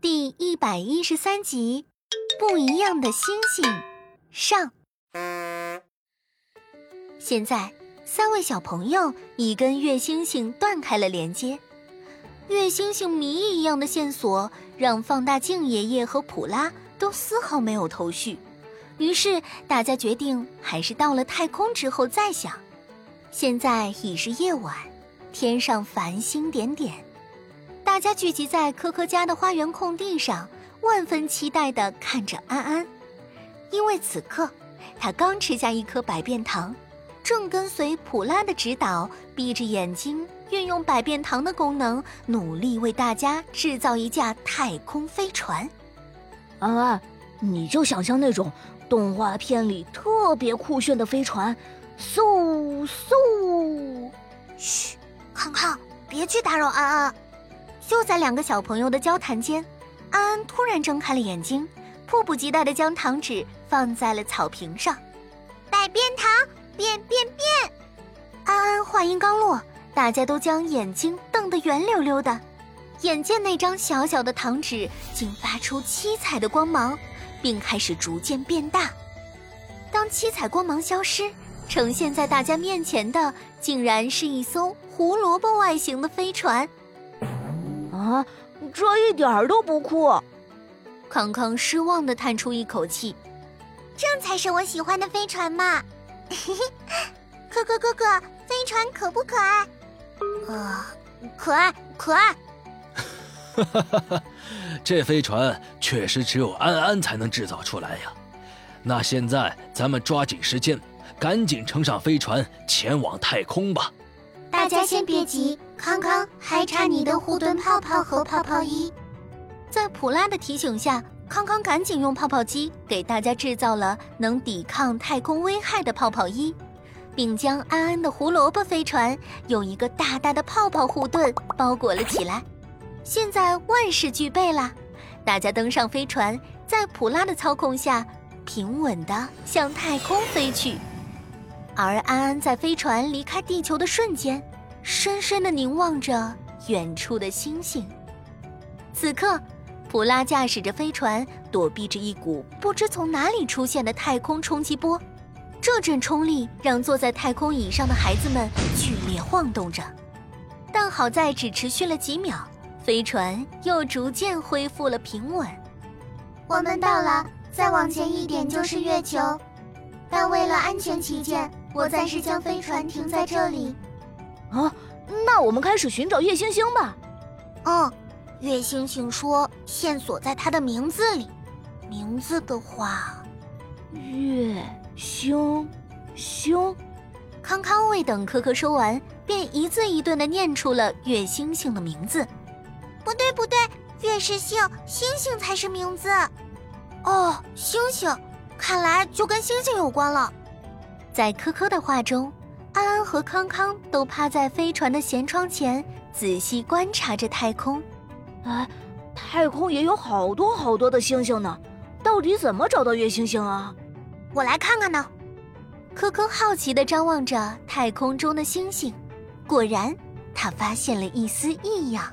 第一百一十三集，不一样的星星上。现在，三位小朋友已跟月星星断开了连接。月星星谜一样的线索，让放大镜爷爷和普拉都丝毫没有头绪。于是，大家决定还是到了太空之后再想。现在已是夜晚，天上繁星点点，家聚集在科科家的花园空地上，万分期待地看着安安，因为此刻他刚吃下一颗百变糖，正跟随普拉的指导，闭着眼睛运用百变糖的功能，努力为大家制造一架太空飞船。安安，你就想象那种动画片里特别酷炫的飞船。嗖嗖！嘘，康康，别去打扰安安。就在两个小朋友的交谈间，安安突然睁开了眼睛，迫不及待地将糖纸放在了草坪上。百变糖，变变变！安安话音刚落，大家都将眼睛瞪得圆溜溜的。眼见那张小小的糖纸竟发出七彩的光芒，并开始逐渐变大。当七彩光芒消失，呈现在大家面前的，竟然是一艘胡萝卜外形的飞船。啊，这一点儿都不酷！康康失望的叹出一口气。这才是我喜欢的飞船嘛！嘿嘿，可可哥哥，飞船可不可爱？啊，可爱，可爱！哈哈哈哈这飞船确实只有安安才能制造出来呀。那现在咱们抓紧时间。赶紧乘上飞船前往太空吧！大家先别急，康康还差你的护盾泡泡和泡泡衣。在普拉的提醒下，康康赶紧用泡泡机给大家制造了能抵抗太空危害的泡泡衣，并将安安的胡萝卜飞船用一个大大的泡泡护盾包裹了起来。现在万事俱备了，大家登上飞船，在普拉的操控下，平稳地向太空飞去。而安安在飞船离开地球的瞬间，深深地凝望着远处的星星。此刻，普拉驾驶着飞船，躲避着一股不知从哪里出现的太空冲击波。这阵冲力让坐在太空椅上的孩子们剧烈晃动着，但好在只持续了几秒，飞船又逐渐恢复了平稳。我们到了，再往前一点就是月球，但为了安全起见。我暂时将飞船停在这里。啊，那我们开始寻找月星星吧。嗯，月星星说线索在它的名字里。名字的话，月星星。康康未等可可说完，便一字一顿的念出了月星星的名字。不对不对，月是姓，星星才是名字。哦，星星，看来就跟星星有关了。在科科的话中，安安和康康都趴在飞船的舷窗前，仔细观察着太空。哎，太空也有好多好多的星星呢，到底怎么找到月星星啊？我来看看呢。科科好奇地张望着太空中的星星，果然，他发现了一丝异样。